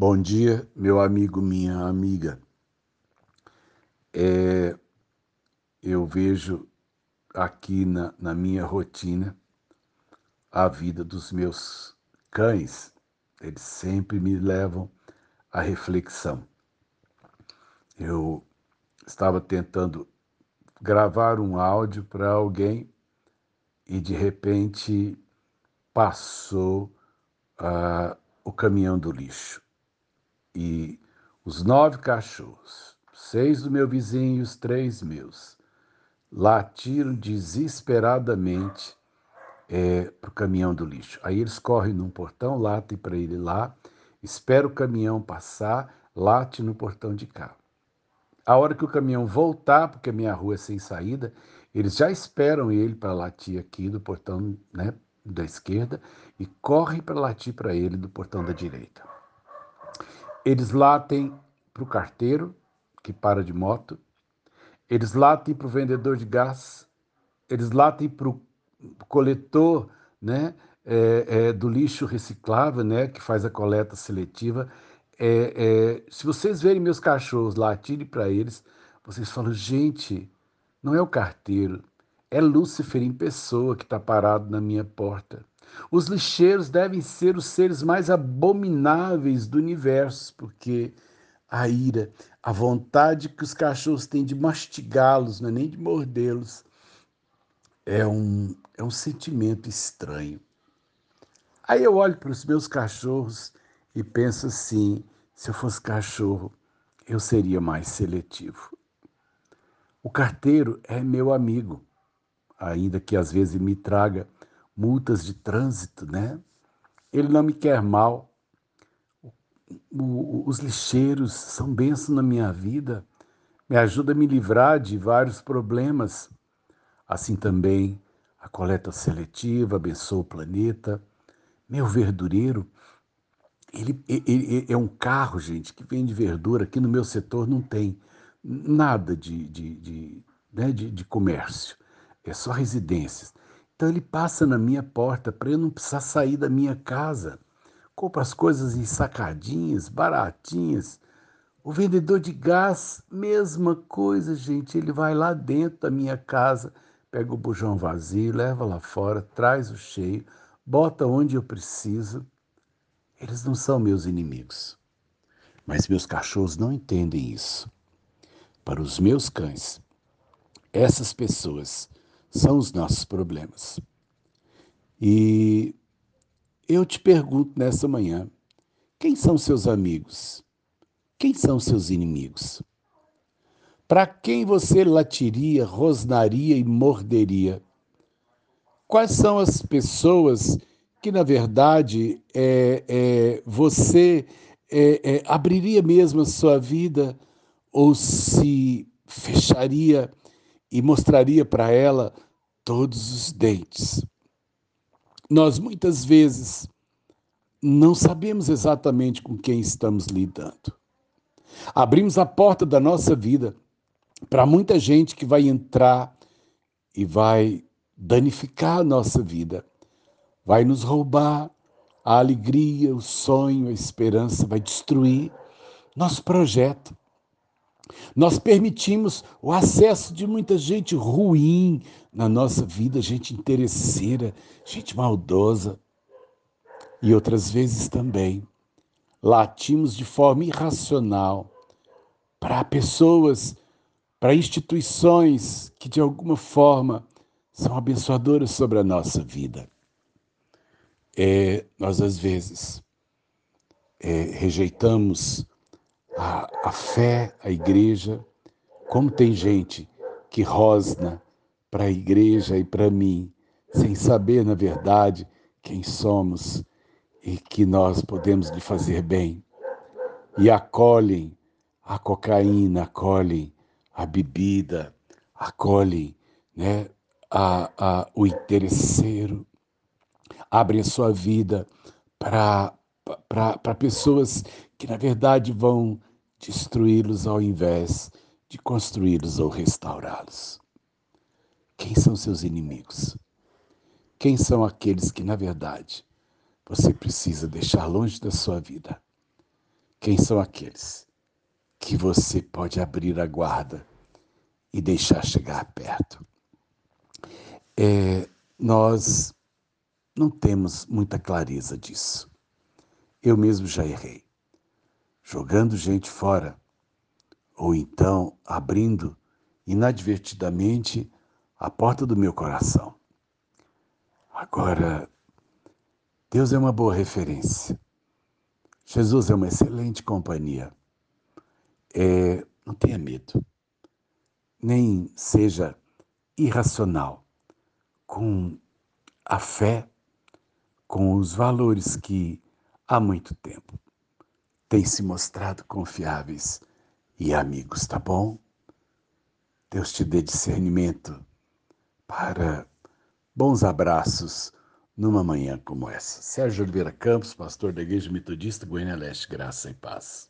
Bom dia, meu amigo, minha amiga. É, eu vejo aqui na, na minha rotina a vida dos meus cães. Eles sempre me levam à reflexão. Eu estava tentando gravar um áudio para alguém e de repente passou uh, o caminhão do lixo e os nove cachorros, seis do meu vizinho e os três meus, latiram desesperadamente é, para o caminhão do lixo. Aí eles correm num portão, latem para ele lá, espera o caminhão passar, late no portão de cá. A hora que o caminhão voltar, porque a minha rua é sem saída, eles já esperam ele para latir aqui do portão né, da esquerda e correm para latir para ele do portão da direita. Eles latem para o carteiro, que para de moto, eles latem para o vendedor de gás, eles latem para o coletor né, é, é, do lixo reciclável, né, que faz a coleta seletiva. É, é se vocês verem meus cachorros latirem para eles, vocês falam, gente, não é o carteiro, é Lúcifer em pessoa que está parado na minha porta. Os lixeiros devem ser os seres mais abomináveis do universo, porque a ira, a vontade que os cachorros têm de mastigá-los, não é nem de mordê-los, é um, é um sentimento estranho. Aí eu olho para os meus cachorros e penso assim: se eu fosse cachorro, eu seria mais seletivo. O carteiro é meu amigo, ainda que às vezes me traga multas de trânsito, né? Ele não me quer mal. os lixeiros são bênçãos na minha vida, me ajuda a me livrar de vários problemas. Assim também a coleta seletiva abençoa o planeta. Meu verdureiro, ele, ele, ele, é um carro, gente, que vende verdura. Aqui no meu setor não tem nada de, de, de, né, de, de comércio, é só residências. Então ele passa na minha porta para eu não precisar sair da minha casa. Compra as coisas em sacadinhas, baratinhas. O vendedor de gás, mesma coisa, gente. Ele vai lá dentro da minha casa, pega o bujão vazio, leva lá fora, traz o cheio, bota onde eu preciso. Eles não são meus inimigos. Mas meus cachorros não entendem isso. Para os meus cães, essas pessoas são os nossos problemas. E eu te pergunto nessa manhã: quem são seus amigos? Quem são seus inimigos? Para quem você latiria, rosnaria e morderia? Quais são as pessoas que, na verdade, é, é, você é, é abriria mesmo a sua vida ou se fecharia e mostraria para ela todos os dentes. Nós muitas vezes não sabemos exatamente com quem estamos lidando. Abrimos a porta da nossa vida para muita gente que vai entrar e vai danificar a nossa vida, vai nos roubar a alegria, o sonho, a esperança, vai destruir nosso projeto. Nós permitimos o acesso de muita gente ruim na nossa vida, gente interesseira, gente maldosa. E outras vezes também latimos de forma irracional para pessoas, para instituições que de alguma forma são abençoadoras sobre a nossa vida. É, nós às vezes é, rejeitamos a, a fé, a igreja, como tem gente que rosna para a igreja e para mim, sem saber, na verdade, quem somos e que nós podemos lhe fazer bem. E acolhem a cocaína, acolhem a bebida, acolhem né, a, a, o interesseiro, abrem a sua vida para pessoas que, na verdade, vão destruí-los ao invés de construí-los ou restaurá-los. Quem são seus inimigos? Quem são aqueles que, na verdade, você precisa deixar longe da sua vida? quem são aqueles que você pode abrir a guarda e deixar chegar perto. É, nós não temos muita clareza disso. Eu mesmo já errei. Jogando gente fora, ou então abrindo inadvertidamente a porta do meu coração. Agora, Deus é uma boa referência. Jesus é uma excelente companhia. É, não tenha medo, nem seja irracional com a fé, com os valores que há muito tempo têm se mostrado confiáveis e amigos, tá bom? Deus te dê discernimento para bons abraços numa manhã como essa. Sérgio Oliveira Campos, pastor da Igreja Metodista Goiânia Leste, graça e paz.